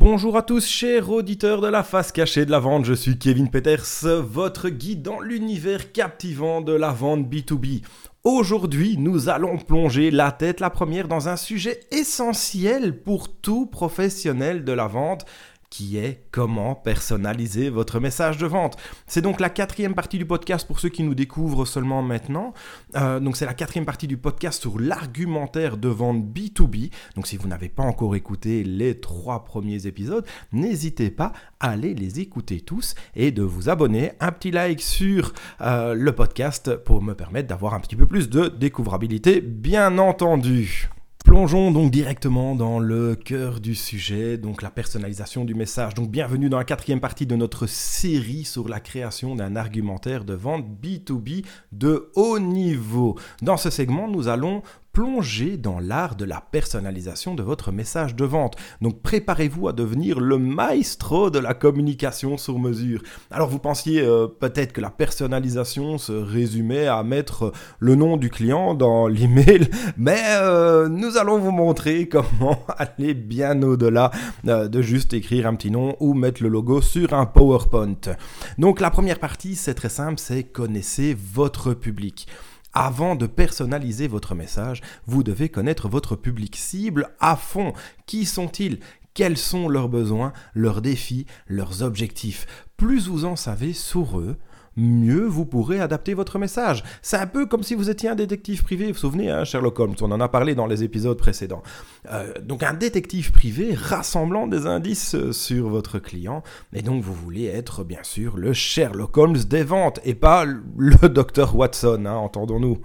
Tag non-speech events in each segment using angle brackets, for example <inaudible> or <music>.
Bonjour à tous, chers auditeurs de la face cachée de la vente, je suis Kevin Peters, votre guide dans l'univers captivant de la vente B2B. Aujourd'hui, nous allons plonger la tête la première dans un sujet essentiel pour tout professionnel de la vente, qui est comment personnaliser votre message de vente. C'est donc la quatrième partie du podcast pour ceux qui nous découvrent seulement maintenant. Euh, donc c'est la quatrième partie du podcast sur l'argumentaire de vente B2B. Donc si vous n'avez pas encore écouté les trois premiers épisodes, n'hésitez pas à aller les écouter tous et de vous abonner. Un petit like sur euh, le podcast pour me permettre d'avoir un petit peu plus de découvrabilité, bien entendu. Plongeons donc directement dans le cœur du sujet, donc la personnalisation du message. Donc bienvenue dans la quatrième partie de notre série sur la création d'un argumentaire de vente B2B de haut niveau. Dans ce segment, nous allons plongez dans l'art de la personnalisation de votre message de vente. Donc préparez-vous à devenir le maestro de la communication sur mesure. Alors vous pensiez euh, peut-être que la personnalisation se résumait à mettre le nom du client dans <laughs> l'email, mais euh, nous allons vous montrer <laughs> comment aller bien au-delà euh, de juste écrire un petit nom ou mettre le logo sur un PowerPoint. Donc la première partie, c'est très simple, c'est connaissez votre public. Avant de personnaliser votre message, vous devez connaître votre public cible à fond. Qui sont-ils? Quels sont leurs besoins, leurs défis, leurs objectifs? Plus vous en savez sur eux, mieux vous pourrez adapter votre message. C'est un peu comme si vous étiez un détective privé, vous vous souvenez, hein, Sherlock Holmes, on en a parlé dans les épisodes précédents. Euh, donc un détective privé rassemblant des indices euh, sur votre client, et donc vous voulez être bien sûr le Sherlock Holmes des ventes, et pas le Dr Watson, hein, entendons-nous.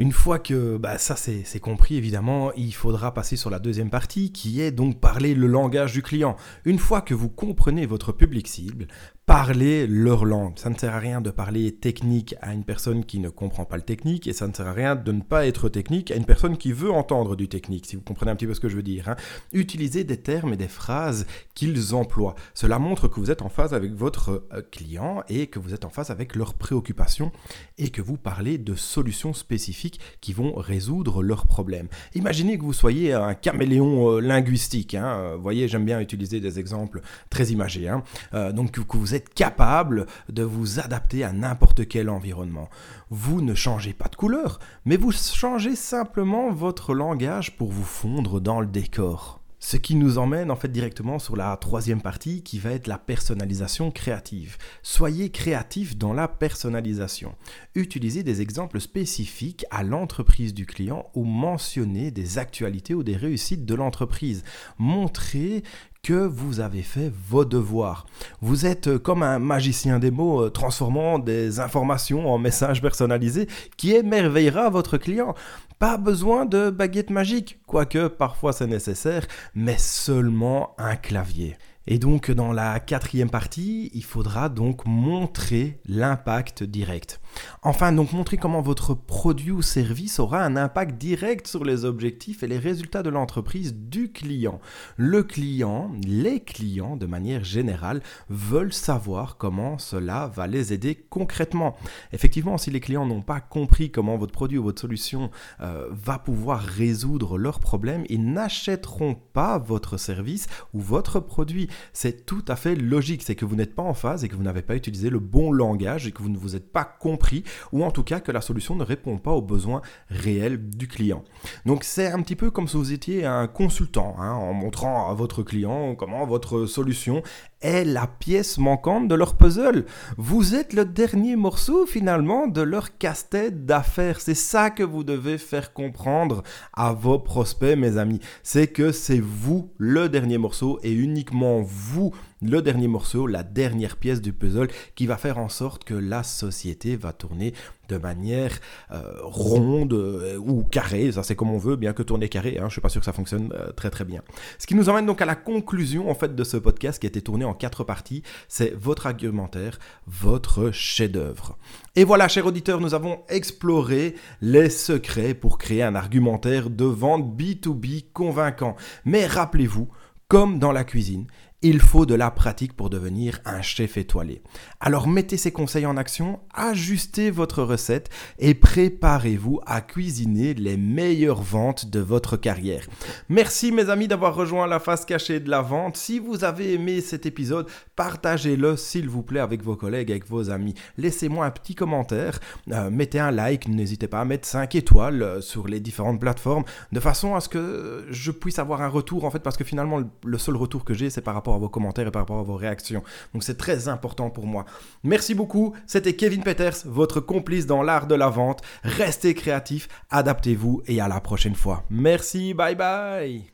Une fois que bah, ça c'est compris, évidemment, il faudra passer sur la deuxième partie qui est donc parler le langage du client. Une fois que vous comprenez votre public cible, parler leur langue. Ça ne sert à rien de parler technique à une personne qui ne comprend pas le technique et ça ne sert à rien de ne pas être technique à une personne qui veut entendre du technique, si vous comprenez un petit peu ce que je veux dire. Hein. Utilisez des termes et des phrases qu'ils emploient. Cela montre que vous êtes en phase avec votre euh, client et que vous êtes en phase avec leurs préoccupations et que vous parlez de solutions spécifiques qui vont résoudre leurs problèmes. Imaginez que vous soyez un caméléon euh, linguistique. Hein. Vous voyez, j'aime bien utiliser des exemples très imagés. Hein. Euh, donc que vous êtes capable de vous adapter à n'importe quel environnement. Vous ne changez pas de couleur, mais vous changez simplement votre langage pour vous fondre dans le décor. Ce qui nous emmène en fait directement sur la troisième partie qui va être la personnalisation créative. Soyez créatif dans la personnalisation. Utilisez des exemples spécifiques à l'entreprise du client ou mentionnez des actualités ou des réussites de l'entreprise. Montrez que vous avez fait vos devoirs. Vous êtes comme un magicien des mots euh, transformant des informations en messages personnalisés qui émerveillera votre client. Pas besoin de baguette magique, quoique parfois c'est nécessaire, mais seulement un clavier. Et donc dans la quatrième partie, il faudra donc montrer l'impact direct. Enfin, donc montrer comment votre produit ou service aura un impact direct sur les objectifs et les résultats de l'entreprise du client. Le client, les clients de manière générale, veulent savoir comment cela va les aider concrètement. Effectivement, si les clients n'ont pas compris comment votre produit ou votre solution euh, va pouvoir résoudre leurs problèmes, ils n'achèteront pas votre service ou votre produit. C'est tout à fait logique, c'est que vous n'êtes pas en phase et que vous n'avez pas utilisé le bon langage et que vous ne vous êtes pas compris ou en tout cas que la solution ne répond pas aux besoins réels du client. Donc c'est un petit peu comme si vous étiez un consultant, hein, en montrant à votre client comment votre solution est la pièce manquante de leur puzzle. Vous êtes le dernier morceau finalement de leur casse-tête d'affaires. C'est ça que vous devez faire comprendre à vos prospects, mes amis. C'est que c'est vous le dernier morceau et uniquement vous le dernier morceau, la dernière pièce du puzzle qui va faire en sorte que la société va tourner de manière euh, ronde euh, ou carrée, ça c'est comme on veut, bien que tourner carré, hein, je suis pas sûr que ça fonctionne euh, très très bien. Ce qui nous emmène donc à la conclusion en fait de ce podcast qui a été tourné en quatre parties, c'est votre argumentaire, votre chef-d'œuvre. Et voilà, chers auditeurs, nous avons exploré les secrets pour créer un argumentaire de vente B2B convaincant. Mais rappelez-vous, Comme dans la cuisine, il faut de la pratique pour devenir un chef étoilé. Alors mettez ces conseils en action, ajustez votre recette et préparez-vous à cuisiner les meilleures ventes de votre carrière. Merci mes amis d'avoir rejoint la face cachée de la vente. Si vous avez aimé cet épisode, partagez-le s'il vous plaît avec vos collègues, avec vos amis. Laissez-moi un petit commentaire, euh, mettez un like, n'hésitez pas à mettre 5 étoiles euh, sur les différentes plateformes de façon à ce que je puisse avoir un retour en fait parce que finalement le seul retour que j'ai c'est par rapport à vos commentaires et par rapport à vos réactions. Donc c'est très important pour moi. Merci beaucoup. C'était Kevin Peters, votre complice dans l'art de la vente. Restez créatifs, adaptez-vous et à la prochaine fois. Merci, bye bye.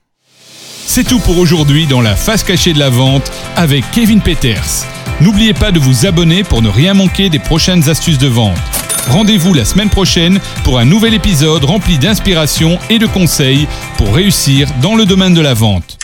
C'est tout pour aujourd'hui dans la face cachée de la vente avec Kevin Peters. N'oubliez pas de vous abonner pour ne rien manquer des prochaines astuces de vente. Rendez-vous la semaine prochaine pour un nouvel épisode rempli d'inspiration et de conseils pour réussir dans le domaine de la vente.